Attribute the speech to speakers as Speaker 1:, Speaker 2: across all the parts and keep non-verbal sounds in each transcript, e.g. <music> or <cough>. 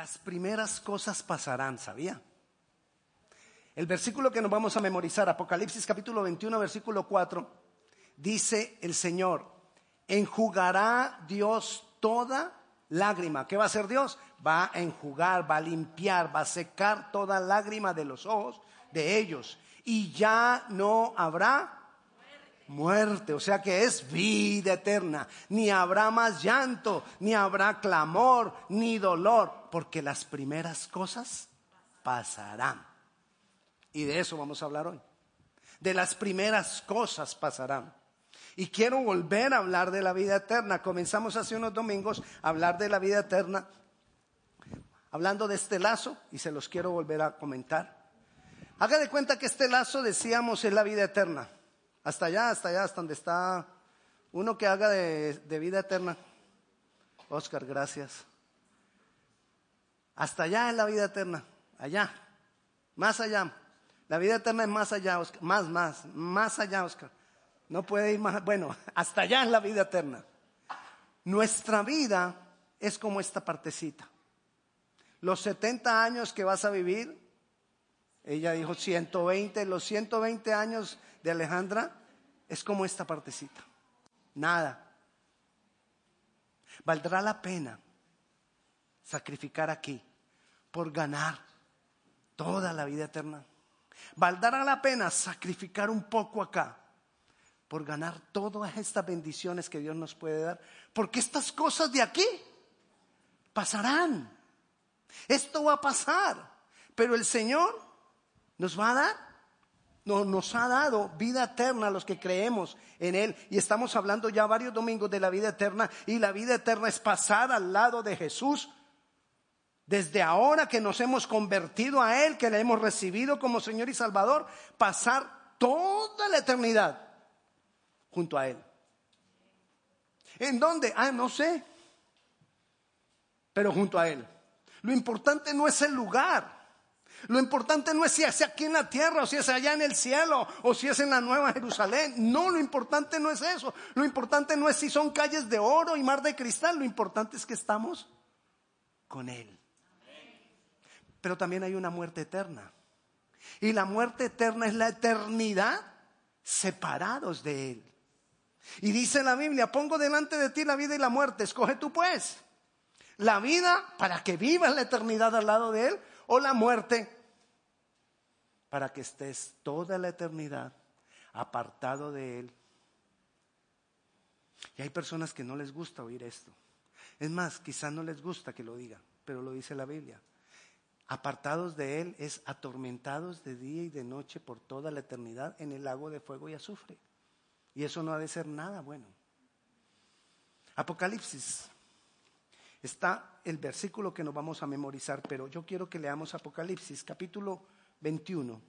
Speaker 1: las primeras cosas pasarán, ¿sabía? El versículo que nos vamos a memorizar, Apocalipsis capítulo 21, versículo 4, dice el Señor, enjugará Dios toda lágrima. ¿Qué va a hacer Dios? Va a enjugar, va a limpiar, va a secar toda lágrima de los ojos de ellos. Y ya no habrá muerte, o sea que es vida eterna. Ni habrá más llanto, ni habrá clamor, ni dolor, porque las primeras cosas pasarán. Y de eso vamos a hablar hoy. De las primeras cosas pasarán. Y quiero volver a hablar de la vida eterna. Comenzamos hace unos domingos a hablar de la vida eterna, hablando de este lazo, y se los quiero volver a comentar. Haga de cuenta que este lazo, decíamos, es la vida eterna. Hasta allá, hasta allá, hasta donde está uno que haga de, de vida eterna. Oscar, gracias. Hasta allá es la vida eterna, allá, más allá. La vida eterna es más allá, Oscar. más, más, más allá, Oscar. No puede ir más, bueno, <laughs> hasta allá es la vida eterna. Nuestra vida es como esta partecita. Los 70 años que vas a vivir, ella dijo 120, los 120 años de Alejandra es como esta partecita. Nada. Valdrá la pena sacrificar aquí por ganar toda la vida eterna. Valdrá la pena sacrificar un poco acá por ganar todas estas bendiciones que Dios nos puede dar. Porque estas cosas de aquí pasarán. Esto va a pasar. Pero el Señor nos va a dar nos ha dado vida eterna a los que creemos en Él. Y estamos hablando ya varios domingos de la vida eterna. Y la vida eterna es pasar al lado de Jesús. Desde ahora que nos hemos convertido a Él, que le hemos recibido como Señor y Salvador, pasar toda la eternidad junto a Él. ¿En dónde? Ah, no sé. Pero junto a Él. Lo importante no es el lugar. Lo importante no es si es aquí en la tierra o si es allá en el cielo o si es en la Nueva Jerusalén. No, lo importante no es eso. Lo importante no es si son calles de oro y mar de cristal. Lo importante es que estamos con Él. Pero también hay una muerte eterna. Y la muerte eterna es la eternidad separados de Él. Y dice la Biblia, pongo delante de ti la vida y la muerte. Escoge tú pues. La vida para que vivas la eternidad al lado de Él o la muerte para que estés toda la eternidad apartado de Él. Y hay personas que no les gusta oír esto. Es más, quizás no les gusta que lo diga, pero lo dice la Biblia. Apartados de Él es atormentados de día y de noche por toda la eternidad en el lago de fuego y azufre. Y eso no ha de ser nada bueno. Apocalipsis está el versículo que nos vamos a memorizar, pero yo quiero que leamos Apocalipsis capítulo 21,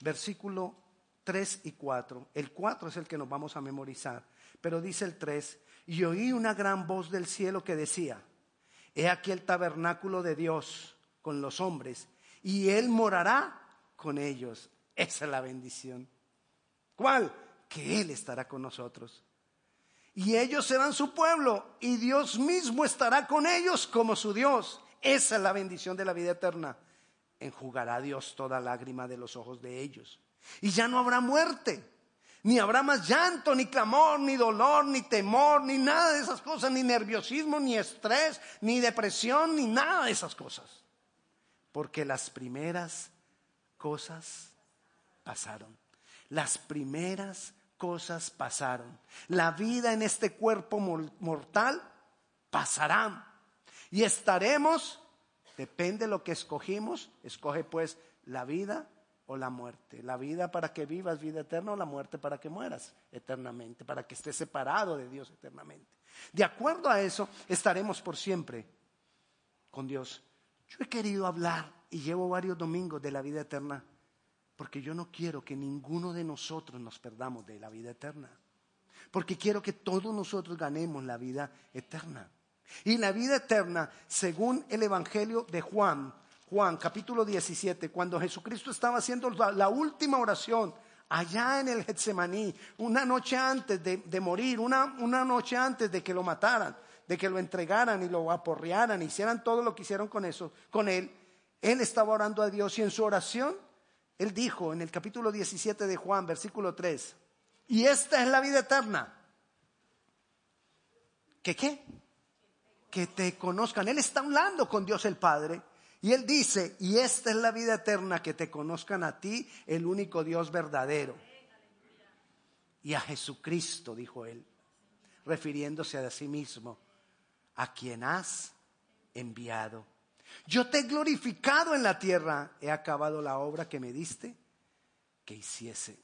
Speaker 1: versículo 3 y 4. El 4 es el que nos vamos a memorizar, pero dice el 3, y oí una gran voz del cielo que decía, he aquí el tabernáculo de Dios con los hombres, y Él morará con ellos. Esa es la bendición. ¿Cuál? Que Él estará con nosotros y ellos serán su pueblo y Dios mismo estará con ellos como su Dios. Esa es la bendición de la vida eterna. Enjugará Dios toda lágrima de los ojos de ellos. Y ya no habrá muerte, ni habrá más llanto, ni clamor, ni dolor, ni temor, ni nada de esas cosas, ni nerviosismo, ni estrés, ni depresión, ni nada de esas cosas. Porque las primeras cosas pasaron. Las primeras cosas pasaron. La vida en este cuerpo mortal pasará. Y estaremos, depende de lo que escogimos, escoge pues la vida o la muerte. La vida para que vivas vida eterna o la muerte para que mueras eternamente, para que estés separado de Dios eternamente. De acuerdo a eso, estaremos por siempre con Dios. Yo he querido hablar y llevo varios domingos de la vida eterna porque yo no quiero que ninguno de nosotros nos perdamos de la vida eterna. Porque quiero que todos nosotros ganemos la vida eterna. Y la vida eterna, según el Evangelio de Juan, Juan capítulo 17, cuando Jesucristo estaba haciendo la, última oración allá en el Getsemaní, una noche antes de, morir, una, una noche antes de que lo mataran, de que lo entregaran y lo aporrearan, hicieran todo lo que hicieron con eso, con él, él estaba orando a Dios y en su oración, él dijo en el capítulo 17 de Juan, versículo 3, y esta es la vida eterna. ¿Qué qué? Que te conozcan. Él está hablando con Dios el Padre y él dice, y esta es la vida eterna, que te conozcan a ti, el único Dios verdadero. Y a Jesucristo, dijo él, refiriéndose a sí mismo, a quien has enviado. Yo te he glorificado en la tierra, he acabado la obra que me diste que hiciese.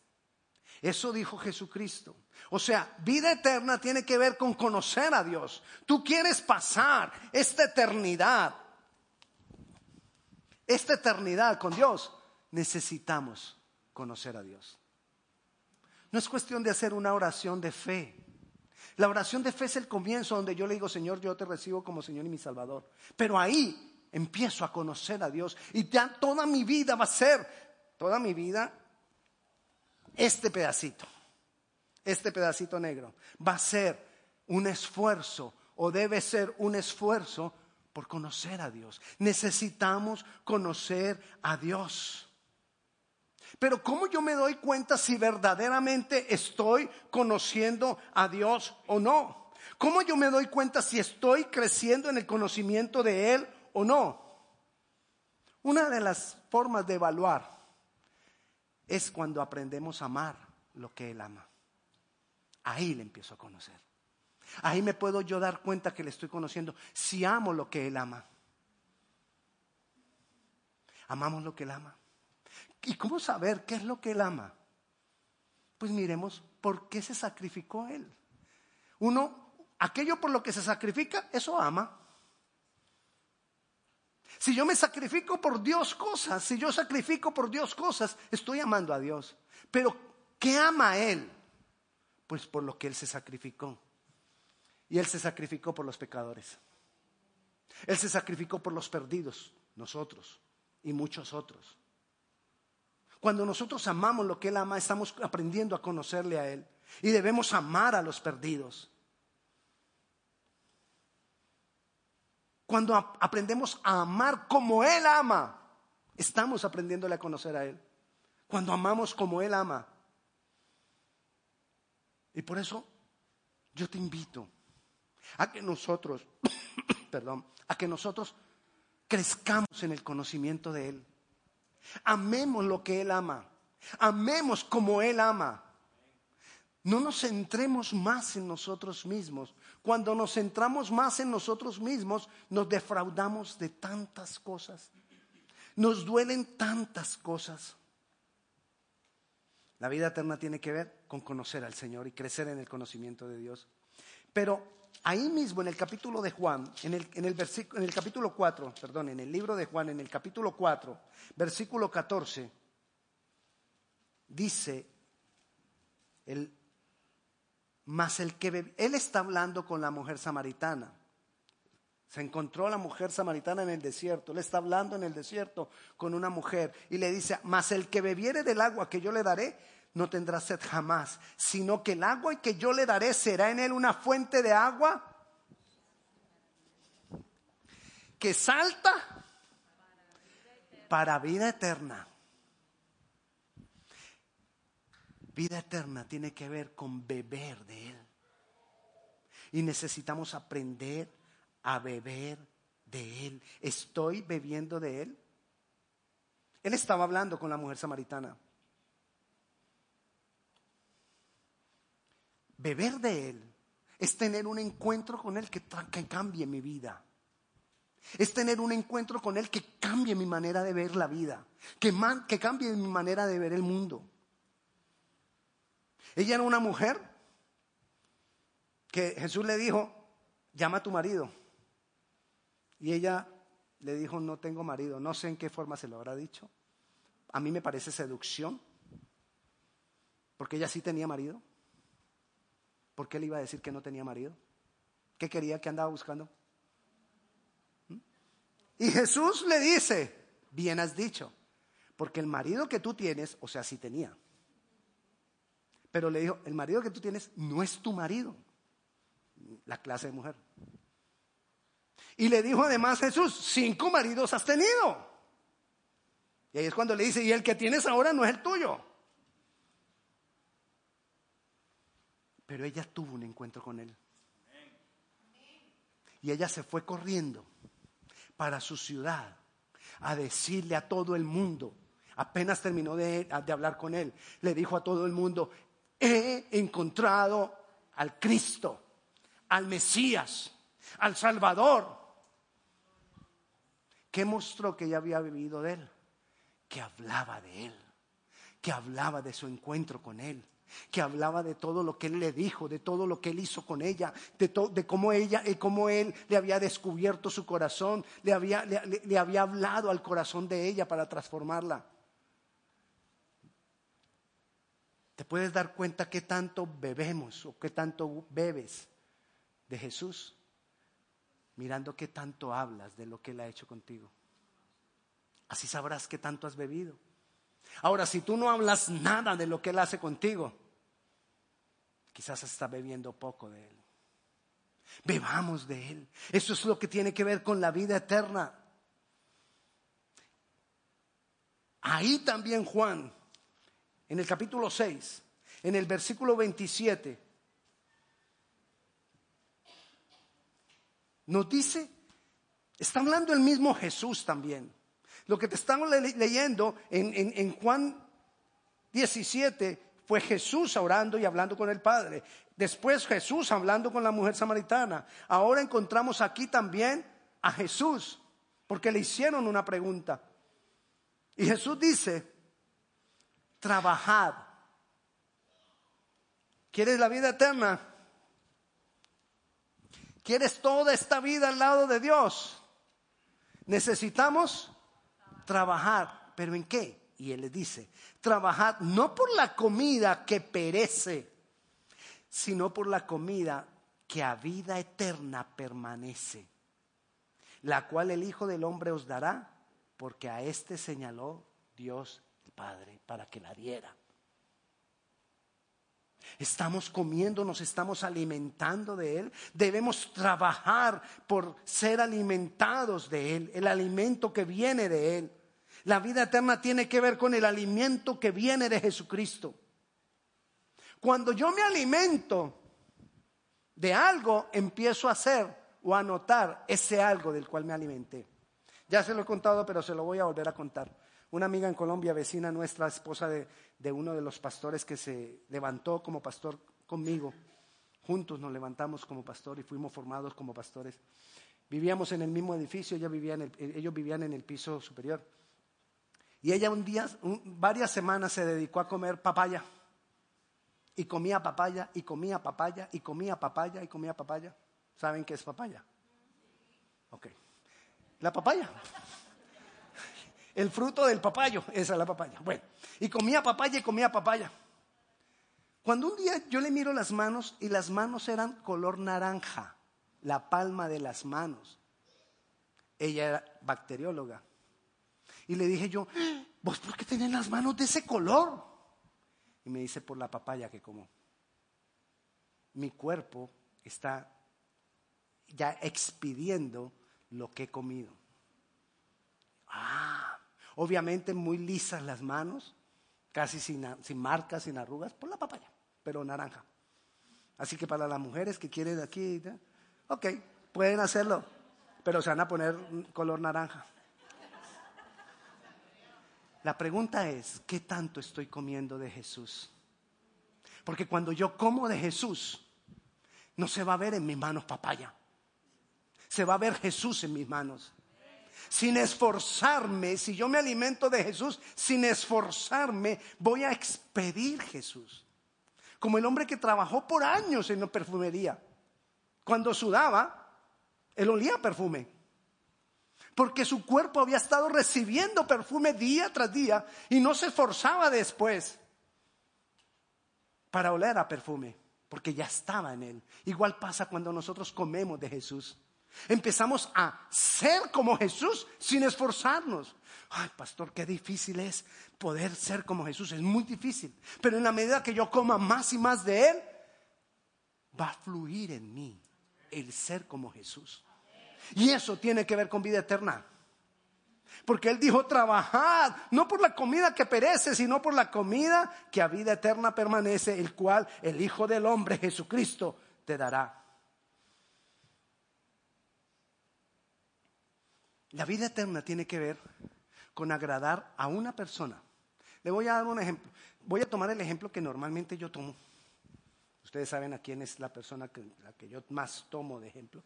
Speaker 1: Eso dijo Jesucristo. O sea, vida eterna tiene que ver con conocer a Dios. Tú quieres pasar esta eternidad esta eternidad con Dios, necesitamos conocer a Dios. No es cuestión de hacer una oración de fe. La oración de fe es el comienzo donde yo le digo, Señor, yo te recibo como Señor y mi Salvador. Pero ahí empiezo a conocer a Dios y ya toda mi vida va a ser, toda mi vida, este pedacito, este pedacito negro, va a ser un esfuerzo o debe ser un esfuerzo por conocer a Dios. Necesitamos conocer a Dios. Pero ¿cómo yo me doy cuenta si verdaderamente estoy conociendo a Dios o no? ¿Cómo yo me doy cuenta si estoy creciendo en el conocimiento de Él o no? Una de las formas de evaluar es cuando aprendemos a amar lo que Él ama. Ahí le empiezo a conocer. Ahí me puedo yo dar cuenta que le estoy conociendo si amo lo que Él ama. Amamos lo que Él ama. ¿Y cómo saber qué es lo que Él ama? Pues miremos por qué se sacrificó Él. Uno, aquello por lo que se sacrifica, eso ama. Si yo me sacrifico por Dios cosas, si yo sacrifico por Dios cosas, estoy amando a Dios. Pero, ¿qué ama Él? Pues por lo que Él se sacrificó. Y Él se sacrificó por los pecadores. Él se sacrificó por los perdidos, nosotros y muchos otros. Cuando nosotros amamos lo que Él ama, estamos aprendiendo a conocerle a Él. Y debemos amar a los perdidos. Cuando aprendemos a amar como Él ama, estamos aprendiéndole a conocer a Él. Cuando amamos como Él ama. Y por eso yo te invito a que nosotros, <coughs> perdón, a que nosotros crezcamos en el conocimiento de Él. Amemos lo que Él ama. Amemos como Él ama. No nos centremos más en nosotros mismos. Cuando nos centramos más en nosotros mismos, nos defraudamos de tantas cosas. Nos duelen tantas cosas. La vida eterna tiene que ver con conocer al Señor y crecer en el conocimiento de Dios. Pero ahí mismo en el capítulo de Juan, en el, en el, en el capítulo 4, perdón, en el libro de Juan, en el capítulo 4, versículo 14, dice, el, más el que él está hablando con la mujer samaritana. Se encontró la mujer samaritana en el desierto. Él está hablando en el desierto con una mujer y le dice, mas el que bebiere del agua que yo le daré, no tendrá sed jamás, sino que el agua que yo le daré será en él una fuente de agua que salta para vida eterna. Vida eterna tiene que ver con beber de Él. Y necesitamos aprender a beber de Él. ¿Estoy bebiendo de Él? Él estaba hablando con la mujer samaritana. Beber de Él es tener un encuentro con Él que, cambie mi vida. Es tener un encuentro con Él que cambie mi manera de ver la vida, que, que cambie mi manera de ver el mundo. Ella era una mujer que Jesús le dijo, llama a tu marido. Y ella le dijo, no tengo marido. No sé en qué forma se lo habrá dicho. A mí me parece seducción, porque ella sí tenía marido. ¿Por qué le iba a decir que no tenía marido? ¿Qué quería que andaba buscando? ¿Mm? Y Jesús le dice, bien has dicho, porque el marido que tú tienes, o sea, sí tenía. Pero le dijo, el marido que tú tienes no es tu marido, la clase de mujer. Y le dijo además Jesús, cinco maridos has tenido. Y ahí es cuando le dice, y el que tienes ahora no es el tuyo. Pero ella tuvo un encuentro con él. Y ella se fue corriendo para su ciudad a decirle a todo el mundo, apenas terminó de, hablar con él, le dijo a todo el mundo, he encontrado al Cristo, al Mesías, al Salvador. ¿Qué mostró que ella había vivido de él? Que hablaba de él, que hablaba de su encuentro con él, que hablaba de todo lo que él le dijo, de todo lo que él hizo con ella, de, de cómo ella, y cómo él le había descubierto su corazón, le había, le había hablado al corazón de ella para transformarla. Te puedes dar cuenta qué tanto bebemos o qué tanto bebes de Jesús, mirando qué tanto hablas de lo que Él ha hecho contigo. Así sabrás qué tanto has bebido. Ahora, si tú no hablas nada de lo que Él hace contigo, quizás está bebiendo poco de Él. Bebamos de Él. Eso es lo que tiene que ver con la vida eterna. Ahí también Juan, en el capítulo 6, en el versículo 27, nos dice, está hablando el mismo Jesús también. Lo que te estamos leyendo en, Juan 17 fue Jesús orando y hablando con el Padre. Después Jesús hablando con la mujer samaritana. Ahora encontramos aquí también a Jesús, porque le hicieron una pregunta. Y Jesús dice, trabajad. ¿Quieres la vida eterna? ¿Quieres toda esta vida al lado de Dios? Necesitamos trabajar, pero ¿en qué? Y él le dice, trabajad no por la comida que perece, sino por la comida que a vida eterna permanece, la cual el Hijo del Hombre os dará, porque a éste señaló Dios el Padre para que la diera. Estamos comiendo, nos estamos alimentando de Él. Debemos trabajar por ser alimentados de Él, el alimento que viene de Él. La vida eterna tiene que ver con el alimento que viene de Jesucristo. Cuando yo me alimento de algo, empiezo a hacer o a notar ese algo del cual me alimenté. Ya se lo he contado, pero se lo voy a volver a contar. Una amiga en Colombia, vecina nuestra, esposa de, de uno de los pastores que se levantó como pastor conmigo. Juntos nos levantamos como pastor y fuimos formados como pastores. Vivíamos en el mismo edificio, ella vivía en el, ellos vivían en el piso superior. Y ella un día, varias semanas se dedicó a comer papaya. Y comía papaya, y comía papaya, y comía papaya, y comía papaya. ¿Saben qué es papaya? Ok. La papaya. <laughs> El fruto del papayo, esa es la papaya. Bueno, y comía papaya y comía papaya. Cuando un día yo le miro las manos y las manos eran color naranja, la palma de las manos. Ella era bacterióloga. Y le dije yo, ¿vos por qué tenés las manos de ese color? Y me dice, por la papaya que como. Mi cuerpo está ya expidiendo lo que he comido. Ah, obviamente muy lisas las manos, casi sin, sin marcas, sin arrugas, por la papaya, pero naranja. Así que para las mujeres que quieren aquí, ok, pueden hacerlo, pero se van a poner color naranja. La pregunta es, ¿qué tanto estoy comiendo de Jesús? Porque cuando yo como de Jesús, no se va a ver en mis manos papaya. Se va a ver Jesús en mis manos sin esforzarme, si yo me alimento de Jesús, sin esforzarme, voy a expedir Jesús. Como el hombre que trabajó por años en la perfumería. Cuando sudaba, él olía perfume. Porque su cuerpo había estado recibiendo perfume día tras día y no se esforzaba después para oler a perfume, porque ya estaba en él. Igual pasa cuando nosotros comemos de Jesús. Empezamos a ser como Jesús sin esforzarnos. Ay, pastor, qué difícil es poder ser como Jesús. Es muy difícil. Pero en la medida que yo coma más y más de Él, va a fluir en mí el ser como Jesús. Y eso tiene que ver con vida eterna. Porque Él dijo, trabajad, no por la comida que perece, sino por la comida que a vida eterna permanece, el cual el Hijo del Hombre, Jesucristo, te dará. La vida eterna tiene que ver con agradar a una persona. Le voy a dar un ejemplo. Voy a tomar el ejemplo que normalmente yo tomo. Ustedes saben a quién es la persona que, que yo más tomo de ejemplo.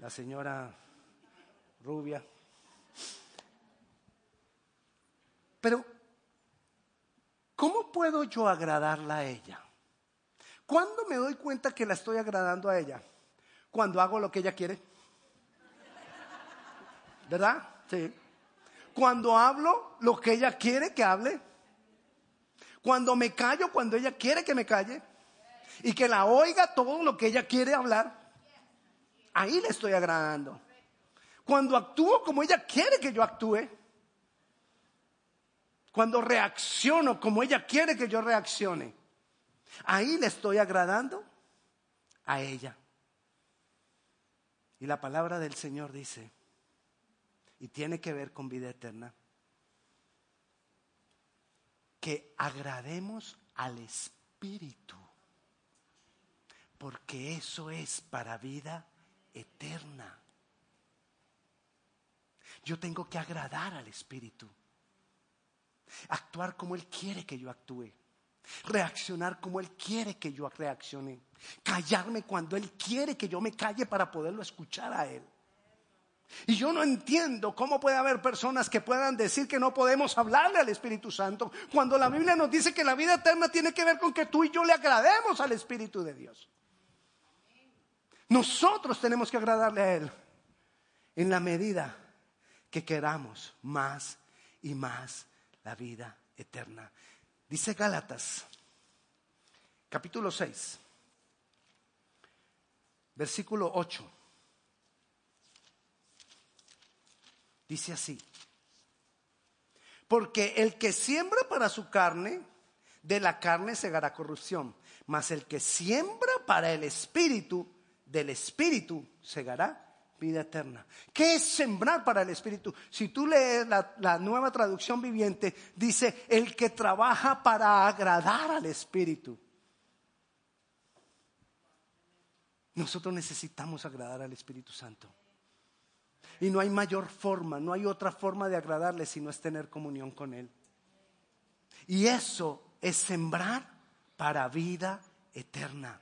Speaker 1: La señora rubia. Pero, ¿cómo puedo yo agradarla a ella? ¿Cuándo me doy cuenta que la estoy agradando a ella? Cuando hago lo que ella quiere. ¿Verdad? Sí. Cuando hablo lo que ella quiere que hable. Cuando me callo cuando ella quiere que me calle. Y que la oiga todo lo que ella quiere hablar. Ahí le estoy agradando. Cuando actúo como ella quiere que yo actúe. Cuando reacciono como ella quiere que yo reaccione. Ahí le estoy agradando a ella. Y la palabra del Señor dice, y tiene que ver con vida eterna, que agrademos al Espíritu, porque eso es para vida eterna. Yo tengo que agradar al Espíritu, actuar como Él quiere que yo actúe, reaccionar como Él quiere que yo reaccione, callarme cuando Él quiere que yo me calle para poderlo escuchar a Él. Y yo no entiendo cómo puede haber personas que puedan decir que no podemos hablarle al Espíritu Santo cuando la Biblia nos dice que la vida eterna tiene que ver con que tú y yo le agrademos al Espíritu de Dios. Nosotros tenemos que agradarle a Él en la medida que queramos más y más la vida eterna. Dice Gálatas, capítulo 6, versículo 8. Dice así. Porque el que siembra para su carne, de la carne segará corrupción. Mas el que siembra para el espíritu, del espíritu segará vida eterna. ¿Qué es sembrar para el espíritu? Si tú lees la, nueva traducción viviente, dice el que trabaja para agradar al espíritu. Nosotros necesitamos agradar al Espíritu Santo. Y no hay mayor forma, no hay otra forma de agradarle sino es tener comunión con Él. Y eso es sembrar para vida eterna.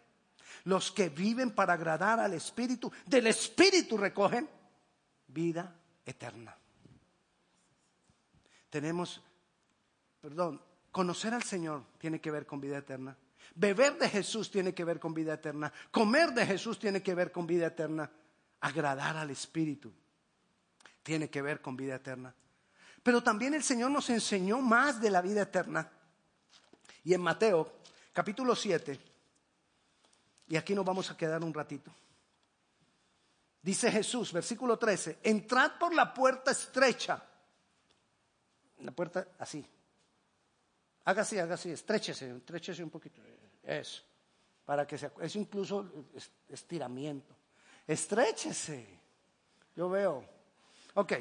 Speaker 1: Los que viven para agradar al Espíritu, del Espíritu recogen vida eterna. Tenemos, perdón, conocer al Señor tiene que ver con vida eterna. Beber de Jesús tiene que ver con vida eterna. Comer de Jesús tiene que ver con vida eterna. Agradar al Espíritu tiene que ver con vida eterna. Pero también el Señor nos enseñó más de la vida eterna. Y en Mateo, capítulo 7, y aquí nos vamos a quedar un ratito. Dice Jesús, versículo 13, entrad por la puerta estrecha. La puerta así. Haga así, haga así, estréchese, estréchese un poquito. Eso. Para que se, es incluso estiramiento. Estréchese. Yo veo Ok.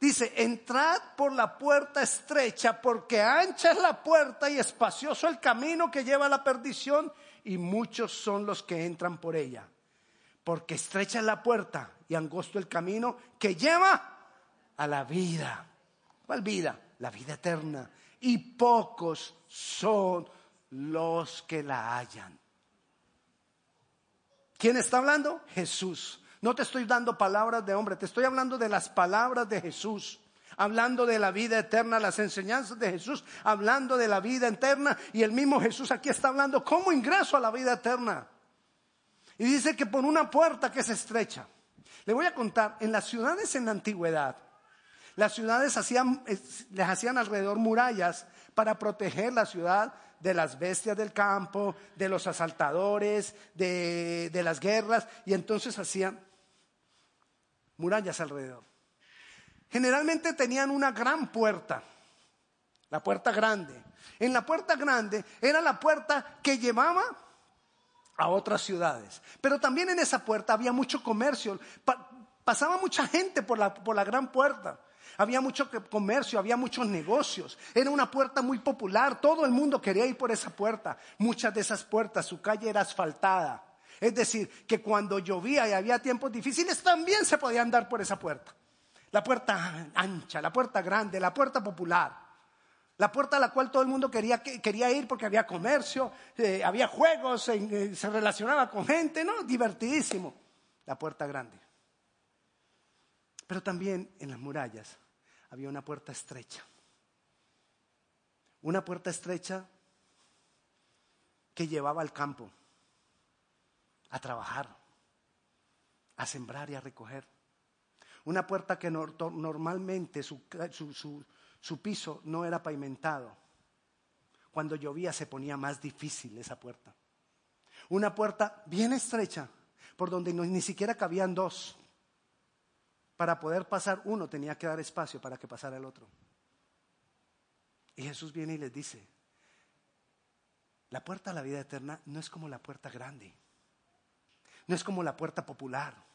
Speaker 1: Dice, entrad por la puerta estrecha, porque ancha es la puerta y espacioso el camino que lleva a la perdición, y muchos son los que entran por ella. Porque estrecha es la puerta y angosto el camino que lleva a la vida. ¿Cuál vida? La vida eterna. Y pocos son los que la hallan. ¿Quién está hablando? Jesús. No te estoy dando palabras de hombre, te estoy hablando de las palabras de Jesús. Hablando de la vida eterna, las enseñanzas de Jesús, hablando de la vida eterna. Y el mismo Jesús aquí está hablando cómo ingreso a la vida eterna. Y dice que por una puerta que se estrecha. Le voy a contar, en las ciudades en la antigüedad, las ciudades hacían, les hacían alrededor murallas para proteger la ciudad de las bestias del campo, de los asaltadores, de, de las guerras, y entonces hacían murallas alrededor. Generalmente tenían una gran puerta, la puerta grande. En la puerta grande era la puerta que llevaba a otras ciudades. Pero también en esa puerta había mucho comercio. pasaba mucha gente por la, por la gran puerta. Había mucho comercio, había muchos negocios. Era una puerta muy popular. Todo el mundo quería ir por esa puerta. Muchas de esas puertas, su calle era asfaltada. Es decir, que cuando llovía y había tiempos difíciles, también se podía andar por esa puerta. La puerta ancha, la puerta grande, la puerta popular. La puerta a la cual todo el mundo quería, quería ir porque había comercio, eh, había juegos, eh, se relacionaba con gente, ¿no? Divertidísimo. La puerta grande. Pero también en las murallas había una puerta estrecha. Una puerta estrecha que llevaba al campo a trabajar, a sembrar y a recoger. Una puerta que normalmente su, piso no era pavimentado. Cuando llovía se ponía más difícil esa puerta. Una puerta bien estrecha, por donde ni siquiera cabían dos. Para poder pasar uno tenía que dar espacio para que pasara el otro. Y Jesús viene y les dice, la puerta a la vida eterna no es como la puerta grande. No es como la puerta popular.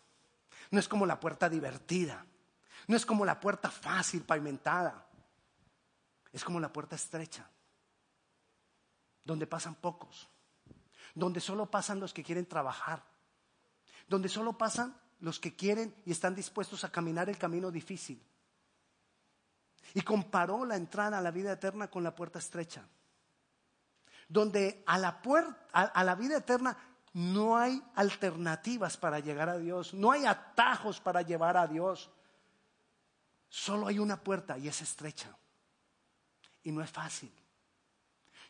Speaker 1: No es como la puerta divertida. No es como la puerta fácil, pavimentada. Es como la puerta estrecha, donde pasan pocos, donde solo pasan los que quieren trabajar, donde solo pasan los que quieren y están dispuestos a caminar el camino difícil. Y comparó la entrada a la vida eterna con la puerta estrecha, donde a la, puerta, a la vida eterna no hay alternativas para llegar a Dios, no hay atajos para llevar a Dios. Solo hay una puerta y es estrecha. Y no es fácil.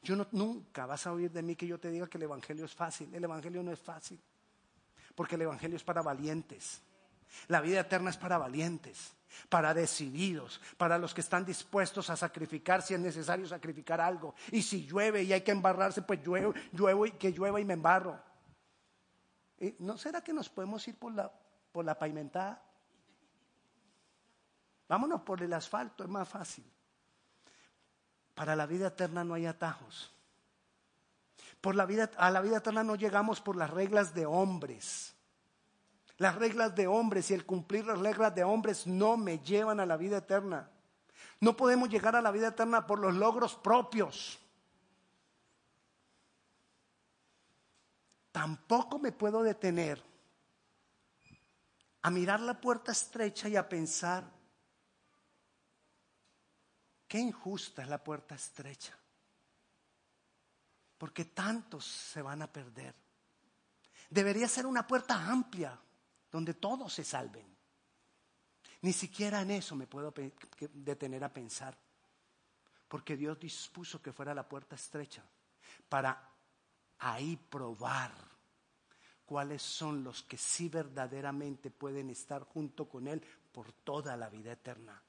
Speaker 1: Yo no, nunca vas a oír de mí que yo te diga que el Evangelio es fácil. El Evangelio no es fácil. Porque el Evangelio es para valientes. La vida eterna es para valientes, para decididos, para los que están dispuestos a sacrificar si es necesario sacrificar algo. Y si llueve y hay que embarrarse, pues lluevo, y que llueva y me embarro. ¿No será que nos podemos ir por la, por la pavimentada? Vámonos por el asfalto, es más fácil. Para la vida eterna no hay atajos. Por la vida, a la vida eterna no llegamos por las reglas de hombres. Las reglas de hombres y el cumplir las reglas de hombres no me llevan a la vida eterna. No podemos llegar a la vida eterna por los logros propios. Tampoco me puedo detener a mirar la puerta estrecha y a pensar, qué injusta es la puerta estrecha, porque tantos se van a perder. Debería ser una puerta amplia donde todos se salven. Ni siquiera en eso me puedo detener a pensar, porque Dios dispuso que fuera la puerta estrecha para ahí probar cuáles son los que sí verdaderamente pueden estar junto con Él por toda la vida eterna.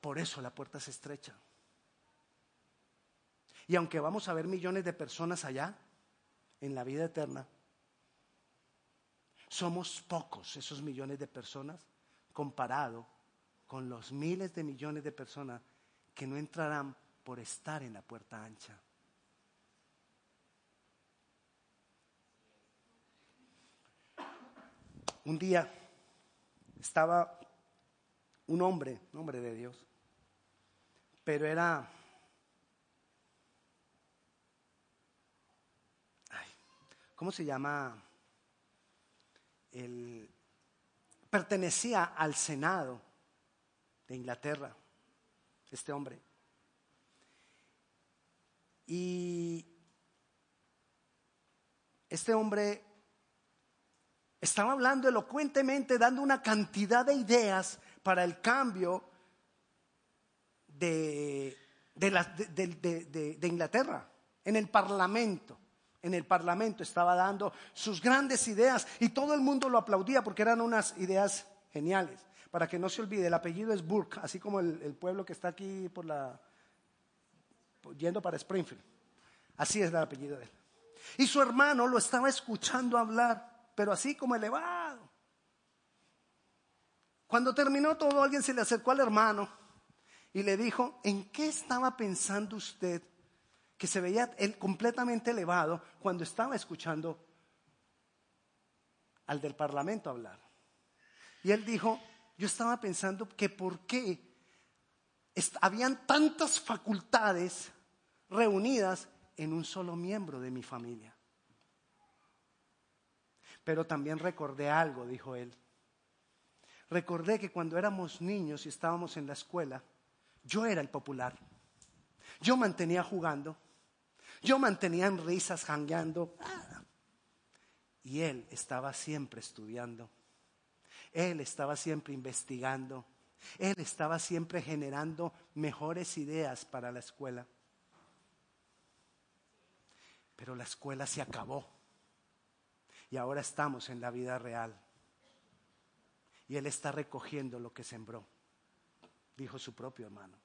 Speaker 1: Por eso la puerta se estrecha. Y aunque vamos a ver millones de personas allá, en la vida eterna, somos pocos esos millones de personas comparado con los miles de millones de personas que no entrarán por estar en la puerta ancha. Un día estaba un hombre, un hombre de Dios, pero era... ¿Cómo se llama? El, pertenecía al Senado de Inglaterra, este hombre. Y este hombre estaba hablando elocuentemente, dando una cantidad de ideas para el cambio de, de, Inglaterra, en el Parlamento. En el Parlamento estaba dando sus grandes ideas y todo el mundo lo aplaudía porque eran unas ideas geniales. Para que no se olvide, el apellido es Burke, así como el, el pueblo que está aquí por la, yendo para Springfield. Así es el apellido de él. Y su hermano lo estaba escuchando hablar pero así como elevado. Cuando terminó todo, alguien se le acercó al hermano y le dijo, ¿en qué estaba pensando usted que se veía él completamente elevado cuando estaba escuchando al del Parlamento hablar? Y él dijo, yo estaba pensando que por qué habían tantas facultades reunidas en un solo miembro de mi familia. Pero también recordé algo, dijo él. Recordé que cuando éramos niños y estábamos en la escuela, yo era el popular. Yo mantenía jugando. Yo mantenía en risas, jangueando. Y él estaba siempre estudiando. Él estaba siempre investigando. Él estaba siempre generando mejores ideas para la escuela. Pero la escuela se acabó. Y ahora estamos en la vida real. Y Él está recogiendo lo que sembró, dijo su propio hermano.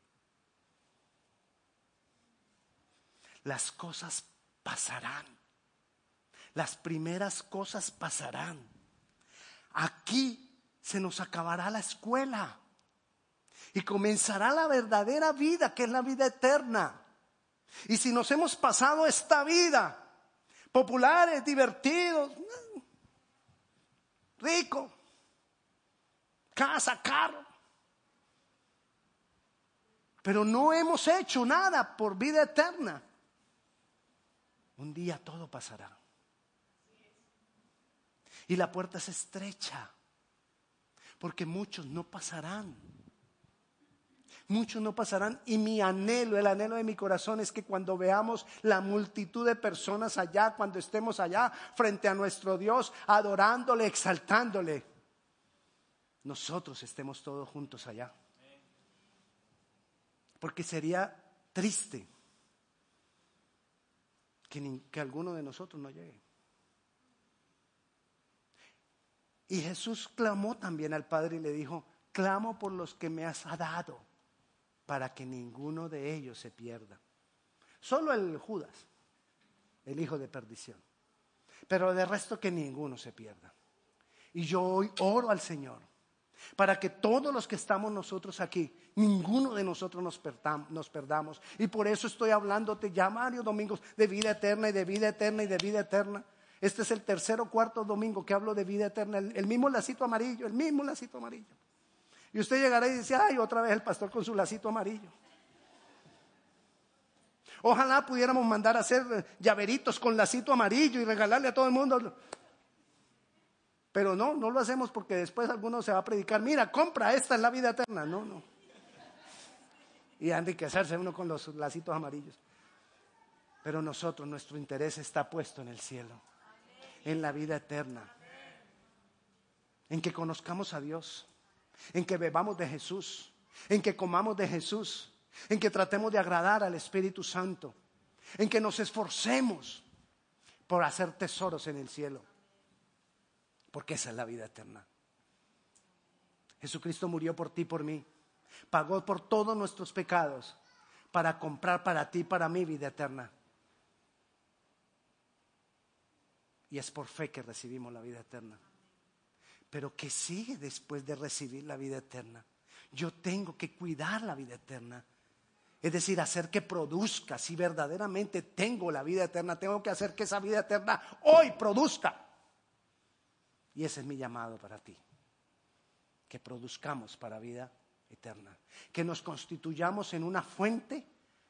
Speaker 1: Las cosas pasarán. Las primeras cosas pasarán. Aquí se nos acabará la escuela y comenzará la verdadera vida, que es la vida eterna. Y si nos hemos pasado esta vida, populares, divertidos, rico, casa, carro, pero no hemos hecho nada por vida eterna, un día todo pasará. Y la puerta es estrecha, porque muchos no pasarán. Muchos no pasarán y mi anhelo, el anhelo de mi corazón es que cuando veamos la multitud de personas allá, cuando estemos allá frente a nuestro Dios, adorándole, exaltándole, nosotros estemos todos juntos allá. Porque sería triste que, que alguno de nosotros no llegue. Y Jesús clamó también al Padre y le dijo, clamo por los que me has dado, para que ninguno de ellos se pierda. Solo el Judas, el hijo de perdición. Pero de resto que ninguno se pierda. Y yo hoy oro al Señor para que todos los que estamos nosotros aquí, ninguno de nosotros nos, perdamos. Y por eso estoy hablándote ya, Mario Domingos, de vida eterna y de vida eterna y de vida eterna. Este es el tercer o cuarto domingo que hablo de vida eterna. El, mismo lacito amarillo, el mismo lacito amarillo. Y usted llegará y dice, ay, otra vez el pastor con su lacito amarillo. Ojalá pudiéramos mandar a hacer llaveritos con lacito amarillo y regalarle a todo el mundo. Pero no, no lo hacemos porque después alguno se va a predicar, mira, compra, esta es la vida eterna. No, no. Y han que hacerse uno con los lacitos amarillos. Pero nosotros, nuestro interés está puesto en el cielo en la vida eterna. En que conozcamos a Dios, en que bebamos de Jesús, en que comamos de Jesús, en que tratemos de agradar al Espíritu Santo, en que nos esforcemos por hacer tesoros en el cielo, porque esa es la vida eterna. Jesucristo murió por ti por mí, pagó por todos nuestros pecados para comprar para ti y para mí vida eterna. Y es por fe que recibimos la vida eterna. Pero ¿qué sigue después de recibir la vida eterna? Yo tengo que cuidar la vida eterna. Es decir, hacer que produzca. Si verdaderamente tengo la vida eterna, tengo que hacer que esa vida eterna hoy produzca. Y ese es mi llamado para ti. Que produzcamos para vida eterna. Que nos constituyamos en una fuente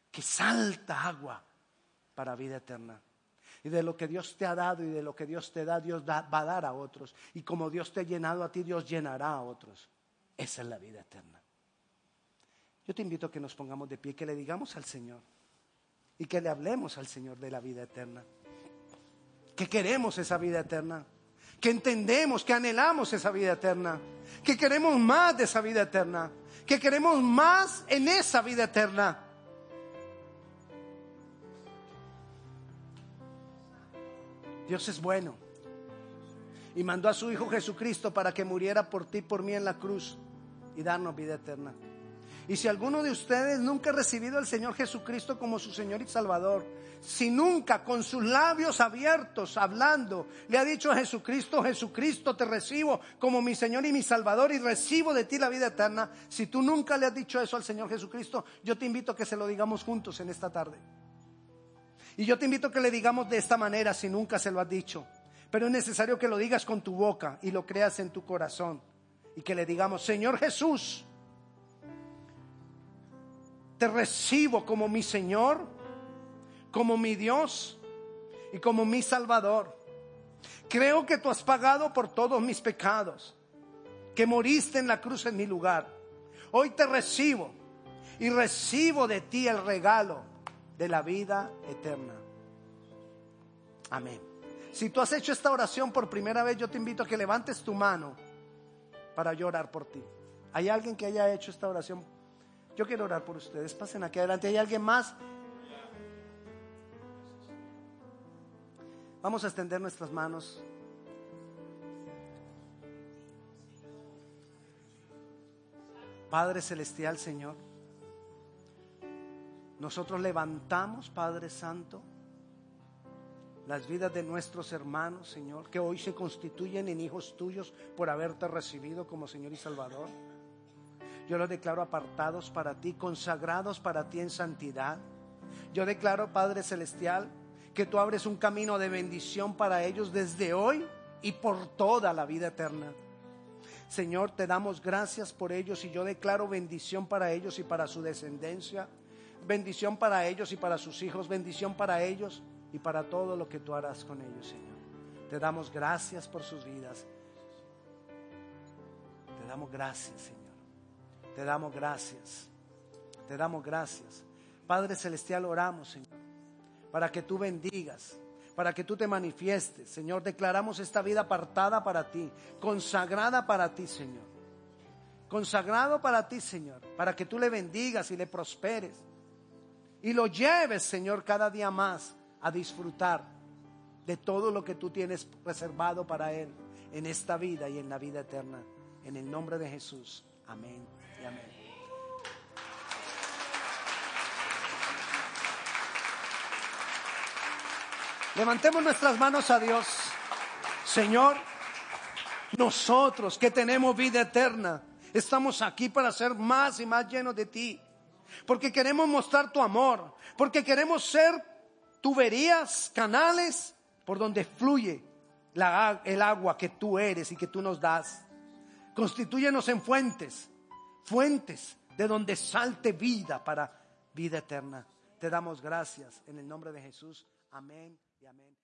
Speaker 1: que salta agua para vida eterna. Y de lo que Dios te ha dado y de lo que Dios te da, Dios va a dar a otros. Y como Dios te ha llenado a ti, Dios llenará a otros. Esa es la vida eterna. Yo te invito a que nos pongamos de pie, que le digamos al Señor y que le hablemos al Señor de la vida eterna. Que queremos esa vida eterna. Que entendemos, que anhelamos esa vida eterna. Que queremos más de esa vida eterna. Que queremos más en esa vida eterna. Dios es bueno. Y mandó a su Hijo Jesucristo para que muriera por ti y por mí en la cruz y darnos vida eterna. Y si alguno de ustedes nunca ha recibido al Señor Jesucristo como su Señor y Salvador, si nunca con sus labios abiertos, hablando, le ha dicho a Jesucristo, Jesucristo te recibo como mi Señor y mi Salvador y recibo de ti la vida eterna, si tú nunca le has dicho eso al Señor Jesucristo, yo te invito a que se lo digamos juntos en esta tarde. Y yo te invito a que le digamos de esta manera si nunca se lo has dicho. Pero es necesario que lo digas con tu boca y lo creas en tu corazón. y que le digamos, Señor Jesús, te recibo como mi Señor, como mi Dios y como mi Salvador. Creo que tú has pagado por todos mis pecados, que moriste en la cruz en mi lugar. Hoy te recibo y recibo de ti el regalo de la vida eterna. Amén. Si tú has hecho esta oración por primera vez, yo te invito a que levantes tu mano para llorar por ti. ¿Hay alguien que haya hecho esta oración? Yo quiero orar por ustedes. Pasen aquí adelante. ¿Hay alguien más? Vamos a extender nuestras manos. Padre Celestial, Señor, nosotros levantamos, Padre Santo, las vidas de nuestros hermanos, Señor, que hoy se constituyen en hijos tuyos por haberte recibido como Señor y Salvador. Yo los declaro apartados para ti, consagrados para ti en santidad. Yo declaro, Padre Celestial, que tú abres un camino de bendición para ellos desde hoy y por toda la vida eterna. Señor, te damos gracias por ellos y yo declaro bendición para ellos y para su descendencia, bendición para ellos y para sus hijos, bendición para ellos y para todo lo que tú harás con ellos, Señor. Te damos gracias por sus vidas. Te damos gracias, Señor. Te damos gracias. Te damos gracias. Padre Celestial, oramos, Señor, para que tú bendigas, para que tú te manifiestes. Señor, declaramos esta vida apartada para ti, consagrada para ti, Señor. Consagrado para ti, Señor, para que tú le bendigas y le prosperes. Y lo lleves, Señor, cada día más a disfrutar de todo lo que tú tienes reservado para Él en esta vida y en la vida eterna. En el nombre de Jesús. Amén y amén. Levantemos nuestras manos a Dios. Señor, nosotros que tenemos vida eterna, estamos aquí para ser más y más llenos de ti. Porque queremos mostrar tu amor. Porque queremos ser tuberías, canales por donde fluye el agua que tú eres y que tú nos das. Constitúyenos en fuentes, fuentes de donde salte vida para vida eterna. Te damos gracias en el nombre de Jesús. Amén y amén.